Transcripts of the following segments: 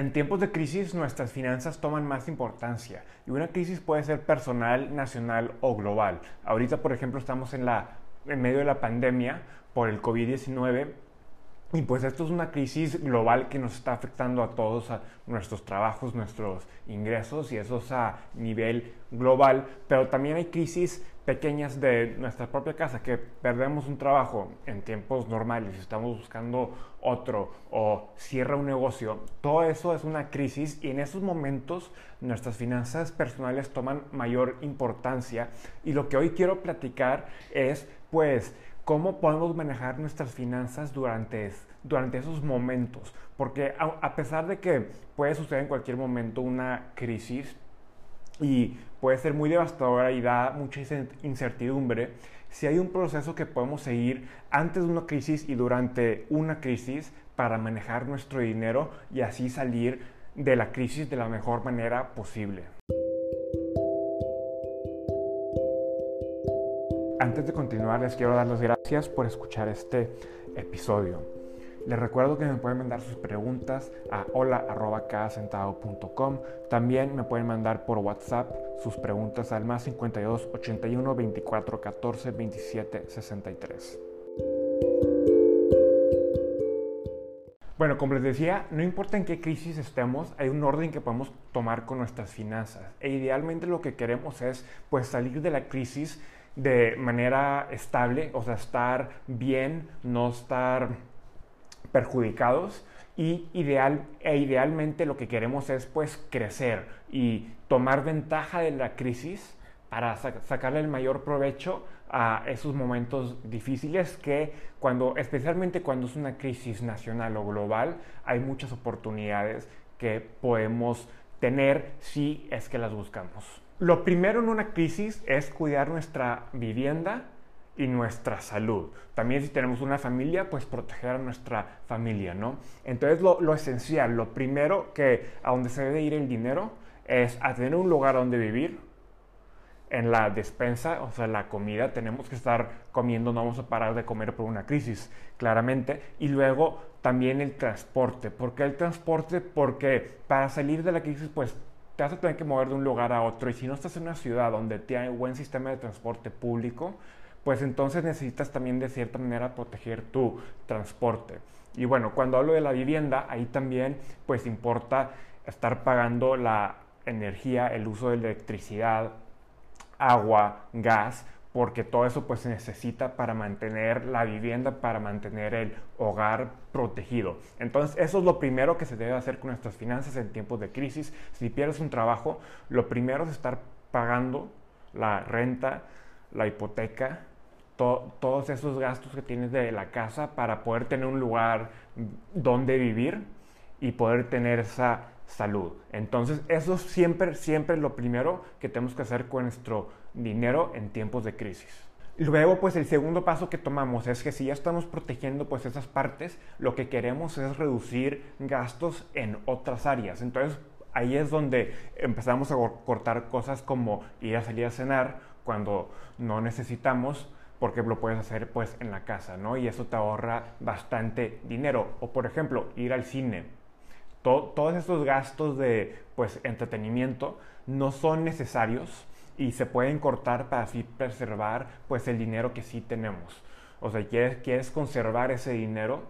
En tiempos de crisis nuestras finanzas toman más importancia y una crisis puede ser personal, nacional o global. Ahorita, por ejemplo, estamos en, medio de la pandemia por el COVID-19 y pues esto es una crisis global que nos está afectando a todos, a nuestros trabajos, nuestros ingresos y eso es a nivel global, pero también hay crisis pequeñas de nuestra propia casa, que perdemos un trabajo en tiempos normales estamos buscando otro o cierra un negocio, todo eso es una crisis y en esos momentos nuestras finanzas personales toman mayor importancia. Y lo que hoy quiero platicar es pues cómo podemos manejar nuestras finanzas durante, durante esos momentos. Porque a, pesar de que puede suceder en cualquier momento una crisis y puede ser muy devastadora y da mucha incertidumbre, si hay un proceso que podemos seguir antes de una crisis y durante una crisis para manejar nuestro dinero y así salir de la crisis de la mejor manera posible. Antes de continuar, les quiero dar las gracias por escuchar este episodio. Les recuerdo que me pueden mandar sus preguntas a hola.com. También me pueden mandar por WhatsApp sus preguntas al más 52 81 24 14 27 63. Bueno, como les decía, no importa en qué crisis estemos, hay un orden que podemos tomar con nuestras finanzas. E idealmente lo que queremos es pues salir de la crisis de manera estable, o sea, estar bien, no estar perjudicados y ideal, e idealmente lo que queremos es pues crecer y tomar ventaja de la crisis para sacarle el mayor provecho a esos momentos difíciles que cuando especialmente cuando es una crisis nacional o global hay muchas oportunidades que podemos tener si es que las buscamos. Lo primero en una crisis es cuidar nuestra vivienda y nuestra salud. También si tenemos una familia, pues proteger a nuestra familia, ¿no? Entonces lo, esencial, lo primero que a donde se debe ir el dinero es a tener un lugar donde vivir, en la despensa, o sea, la comida, tenemos que estar comiendo, no vamos a parar de comer por una crisis, claramente. Y luego también el transporte. ¿Por qué el transporte? Porque para salir de la crisis, pues te vas que mover de un lugar a otro y si no estás en una ciudad donde tiene buen sistema de transporte público, pues entonces necesitas también de cierta manera proteger tu transporte. Y bueno, cuando hablo de la vivienda, ahí también pues importa estar pagando la energía, el uso de electricidad, agua, gas, porque todo eso pues se necesita para mantener la vivienda, para mantener el hogar protegido. Entonces eso es lo primero que se debe hacer con nuestras finanzas en tiempos de crisis. Si pierdes un trabajo, lo primero es estar pagando la renta, la hipoteca, todos esos gastos que tienes de la casa para poder tener un lugar donde vivir y poder tener esa salud. Entonces, eso siempre, siempre es lo primero que tenemos que hacer con nuestro dinero en tiempos de crisis. Luego, pues el segundo paso que tomamos es que si ya estamos protegiendo pues esas partes, lo que queremos es reducir gastos en otras áreas. Entonces, ahí es donde empezamos a cortar cosas como ir a salir a cenar cuando no necesitamos porque lo puedes hacer pues en la casa, ¿no? Y eso te ahorra bastante dinero. O por ejemplo, ir al cine todos estos gastos de pues, entretenimiento no son necesarios y se pueden cortar para así preservar pues, el dinero que sí tenemos. O sea, quieres, quieres conservar ese dinero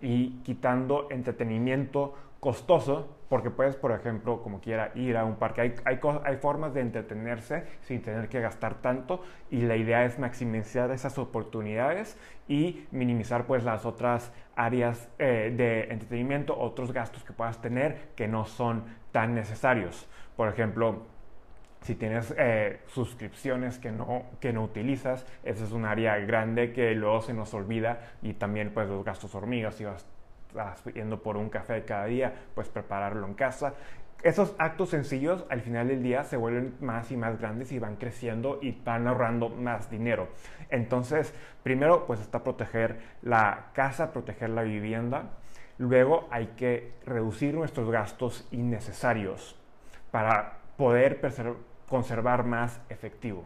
y quitando entretenimiento costoso, porque puedes, por ejemplo, como quiera, ir a un parque. Hay, hay, hay, formas de entretenerse sin tener que gastar tanto y la idea es maximizar esas oportunidades y minimizar pues las otras áreas eh, de entretenimiento, otros gastos que puedas tener que no son tan necesarios. Por ejemplo, si tienes eh, suscripciones que no, que no utilizas, esa es un área grande que luego se nos olvida y también pues los gastos hormigas, si vas estás yendo por un café cada día, pues prepararlo en casa. Esos actos sencillos al final del día se vuelven más y más grandes y van creciendo y van ahorrando más dinero. Entonces, primero pues está proteger la casa, proteger la vivienda. Luego hay que reducir nuestros gastos innecesarios para poder conservar más efectivo.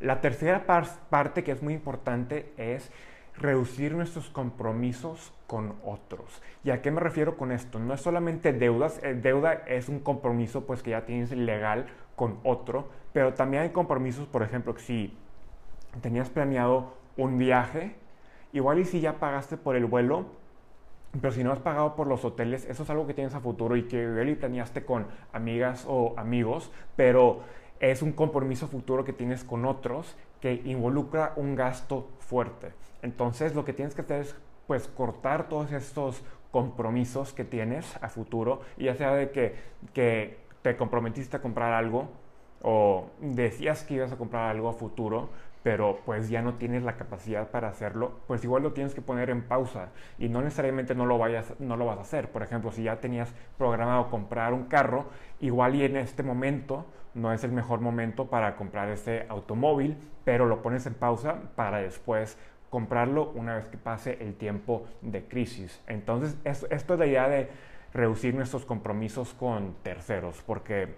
La tercera parte que es muy importante es reducir nuestros compromisos con otros. ¿Y a qué me refiero con esto? No es solamente deudas, eh, deuda es un compromiso pues que ya tienes legal con otro, pero también hay compromisos, por ejemplo, si tenías planeado un viaje, igual y si ya pagaste por el vuelo, pero si no has pagado por los hoteles, eso es algo que tienes a futuro y que igual y planeaste con amigas o amigos, pero es un compromiso futuro que tienes con otros que involucra un gasto fuerte. Entonces lo que tienes que hacer es pues cortar todos estos compromisos que tienes a futuro, ya sea de que, que te comprometiste a comprar algo o decías que ibas a comprar algo a futuro, pero pues ya no tienes la capacidad para hacerlo, pues igual lo tienes que poner en pausa y no necesariamente no lo, vayas, no lo vas a hacer. Por ejemplo, si ya tenías programado comprar un carro, igual y en este momento no es el mejor momento para comprar ese automóvil, pero lo pones en pausa para después comprarlo una vez que pase el tiempo de crisis. Entonces, esto es la idea de reducir nuestros compromisos con terceros, porque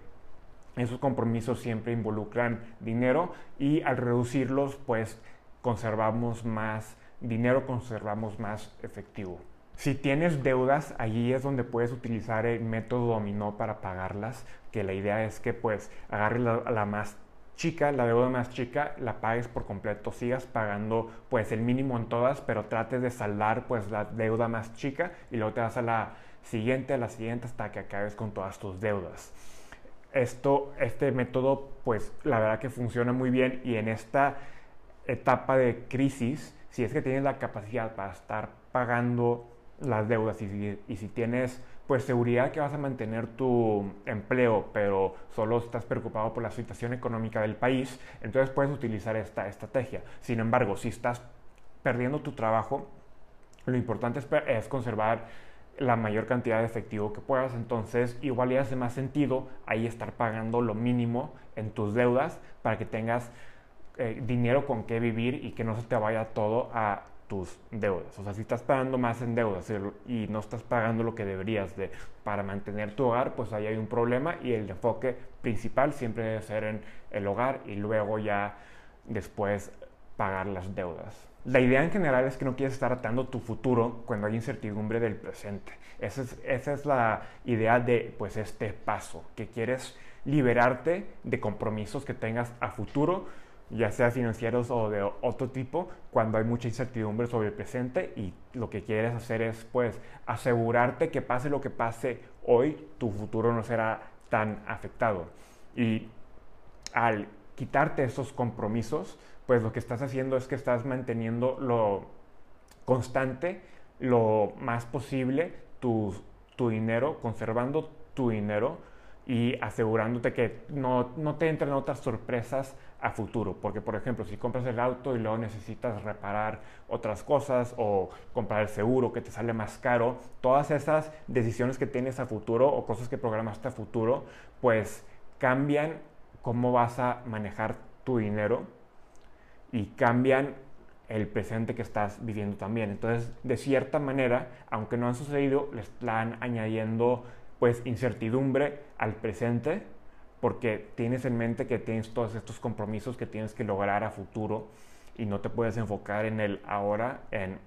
esos compromisos siempre involucran dinero y al reducirlos, pues conservamos más dinero, conservamos más efectivo. Si tienes deudas, allí es donde puedes utilizar el método dominó para pagarlas, que la idea es que pues agarres la, más chica, la deuda más chica, la pagues por completo, sigas pagando pues el mínimo en todas, pero trates de saldar pues la deuda más chica y luego te vas a la siguiente, a la siguiente hasta que acabes con todas tus deudas. Esto, este método pues la verdad que funciona muy bien y en esta etapa de crisis, si es que tienes la capacidad para estar pagando las deudas y, si tienes pues seguridad que vas a mantener tu empleo, pero solo estás preocupado por la situación económica del país, entonces puedes utilizar esta estrategia. Sin embargo, si estás perdiendo tu trabajo, lo importante es, conservar la mayor cantidad de efectivo que puedas, entonces igual ya hace más sentido ahí estar pagando lo mínimo en tus deudas para que tengas eh, dinero con qué vivir y que no se te vaya todo a tus deudas. O sea, si estás pagando más en deudas y no estás pagando lo que deberías de para mantener tu hogar, pues ahí hay un problema y el enfoque principal siempre debe ser en el hogar y luego ya después pagar las deudas. La idea en general es que no quieres estar atando tu futuro cuando hay incertidumbre del presente. Esa es, esa es la idea de pues este paso, que quieres liberarte de compromisos que tengas a futuro ya sea financieros o de otro tipo, cuando hay mucha incertidumbre sobre el presente y lo que quieres hacer es pues asegurarte que pase lo que pase hoy, tu futuro no será tan afectado. Y al quitarte esos compromisos, pues lo que estás haciendo es que estás manteniendo lo constante, lo más posible, tu, tu dinero, conservando tu dinero y asegurándote que no, no te entren otras sorpresas a futuro. Porque, por ejemplo, si compras el auto y luego necesitas reparar otras cosas o comprar el seguro que te sale más caro, todas esas decisiones que tienes a futuro o cosas que programaste a futuro, pues cambian cómo vas a manejar tu dinero y cambian el presente que estás viviendo también. Entonces, de cierta manera, aunque no han sucedido, le están añadiendo pues incertidumbre al presente porque tienes en mente que tienes todos estos compromisos que tienes que lograr a futuro y no te puedes enfocar en el ahora, en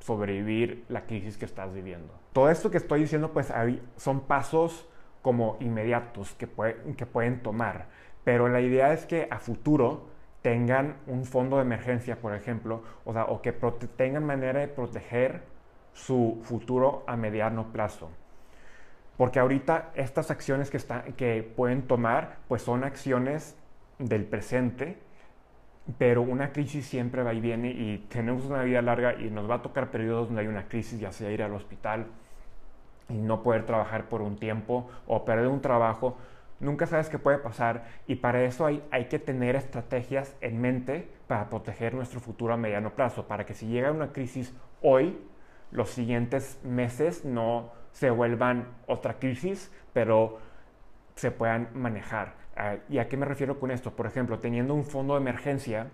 sobrevivir la crisis que estás viviendo. Todo esto que estoy diciendo pues son pasos como inmediatos que, que pueden tomar, pero la idea es que a futuro tengan un fondo de emergencia, por ejemplo, o, sea, o que tengan manera de proteger su futuro a mediano plazo. Porque ahorita estas acciones que, están, que pueden tomar, pues son acciones del presente, pero una crisis siempre va y viene y tenemos una vida larga y nos va a tocar periodos donde hay una crisis, ya sea ir al hospital y no poder trabajar por un tiempo o perder un trabajo. Nunca sabes qué puede pasar y para eso hay, hay que tener estrategias en mente para proteger nuestro futuro a mediano plazo, para que si llega una crisis hoy, los siguientes meses no se vuelvan otra crisis, pero se puedan manejar. Ah, ¿Y a qué me refiero con esto? Por ejemplo, teniendo un fondo de emergencia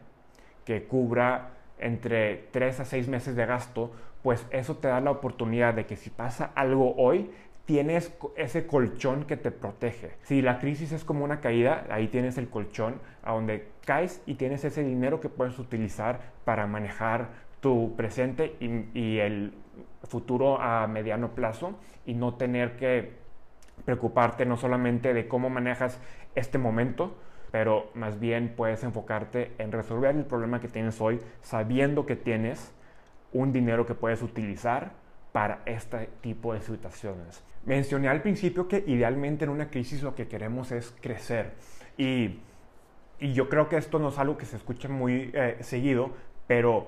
que cubra entre 3 a 6 meses de gasto, pues eso te da la oportunidad de que si pasa algo hoy, tienes ese colchón que te protege. Si la crisis es como una caída, ahí tienes el colchón a donde caes y tienes ese dinero que puedes utilizar para manejar tu presente y, el futuro a mediano plazo y no tener que preocuparte no solamente de cómo manejas este momento, pero más bien puedes enfocarte en resolver el problema que tienes hoy sabiendo que tienes un dinero que puedes utilizar para este tipo de situaciones. Mencioné al principio que idealmente en una crisis lo que queremos es crecer y, yo creo que esto no es algo que se escuche muy eh, seguido, pero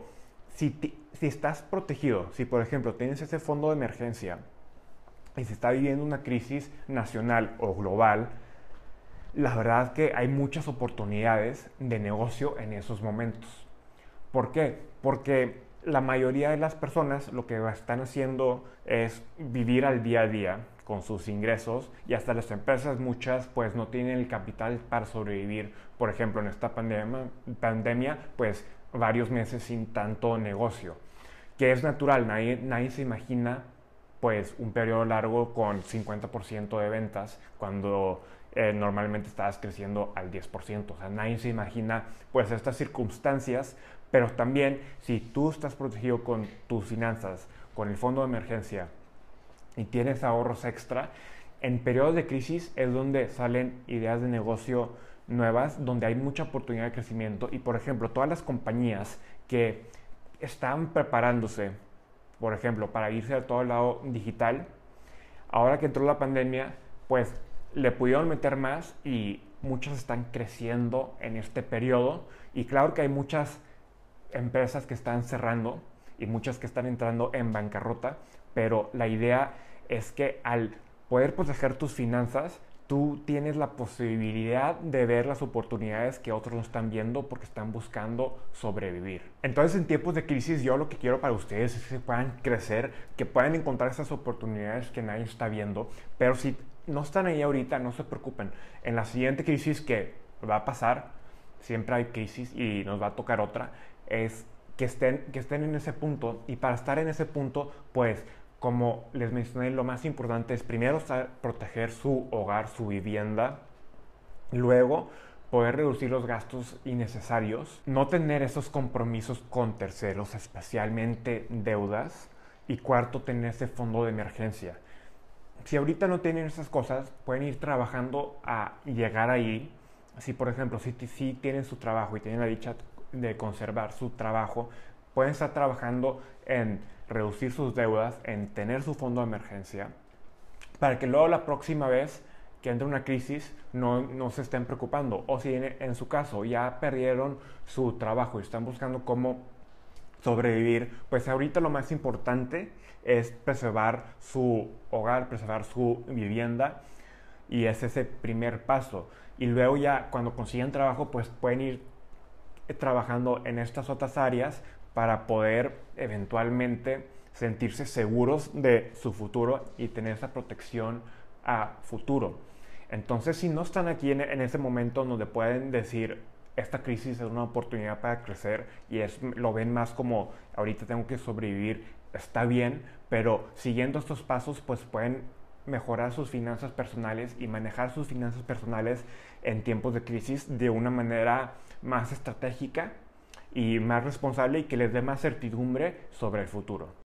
si, si estás protegido, si por ejemplo tienes ese fondo de emergencia y se está viviendo una crisis nacional o global, la verdad que hay muchas oportunidades de negocio en esos momentos. ¿Por qué? Porque la mayoría de las personas lo que están haciendo es vivir al día a día con sus ingresos y hasta las empresas muchas pues no tienen el capital para sobrevivir. Por ejemplo, en esta pandemia, pandemia pues varios meses sin tanto negocio, que es natural, nadie, nadie se imagina pues un periodo largo con 50% de ventas cuando eh, normalmente estabas creciendo al 10%. O sea, nadie se imagina pues estas circunstancias, pero también si tú estás protegido con tus finanzas, con el fondo de emergencia y tienes ahorros extra, en periodos de crisis es donde salen ideas de negocio nuevas, donde hay mucha oportunidad de crecimiento y por ejemplo todas las compañías que están preparándose, por ejemplo, para irse a todo el lado digital, ahora que entró la pandemia, pues le pudieron meter más y muchas están creciendo en este periodo. Y claro que hay muchas empresas que están cerrando y muchas que están entrando en bancarrota, pero la idea es que al poder proteger tus finanzas, tú tienes la posibilidad de ver las oportunidades que otros no están viendo porque están buscando sobrevivir. Entonces en tiempos de crisis yo lo que quiero para ustedes es que puedan crecer, que puedan encontrar esas oportunidades que nadie está viendo, pero si no están ahí ahorita, no se preocupen. En la siguiente crisis que va a pasar, siempre hay crisis y nos va a tocar otra, es que estén, que estén en ese punto y para estar en ese punto, pues como les mencioné, lo más importante es primero proteger su hogar, su vivienda, luego poder reducir los gastos innecesarios, no tener esos compromisos con terceros, especialmente deudas, y cuarto, tener ese fondo de emergencia. Si ahorita no tienen esas cosas, pueden ir trabajando a llegar ahí. Si, por ejemplo, si, si tienen su trabajo y tienen la dicha de conservar su trabajo, pueden estar trabajando en reducir sus deudas, en tener su fondo de emergencia, para que luego la próxima vez que entre una crisis no, no se estén preocupando. O si en, en, su caso ya perdieron su trabajo y están buscando cómo sobrevivir, pues ahorita lo más importante es preservar su hogar, preservar su vivienda y es ese primer paso. Y luego ya cuando consigan trabajo, pues pueden ir trabajando en estas otras áreas para poder eventualmente sentirse seguros de su futuro y tener esa protección a futuro. Entonces, si no están aquí en, ese momento donde pueden decir, esta crisis es una oportunidad para crecer y es, lo ven más como, ahorita tengo que sobrevivir, está bien, pero siguiendo estos pasos, pues pueden mejorar sus finanzas personales y manejar sus finanzas personales en tiempos de crisis de una manera más estratégica y más responsable y que les dé más certidumbre sobre el futuro.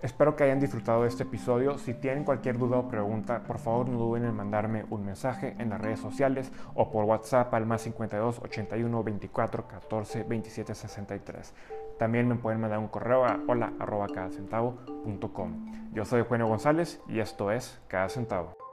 Espero que hayan disfrutado de este episodio. Si tienen cualquier duda o pregunta, por favor no duden en mandarme un mensaje en las redes sociales o por WhatsApp al más 52 81 24 14 27 63. También me pueden mandar un correo a hola arroba Yo soy Eugenio González y esto es Cada Centavo.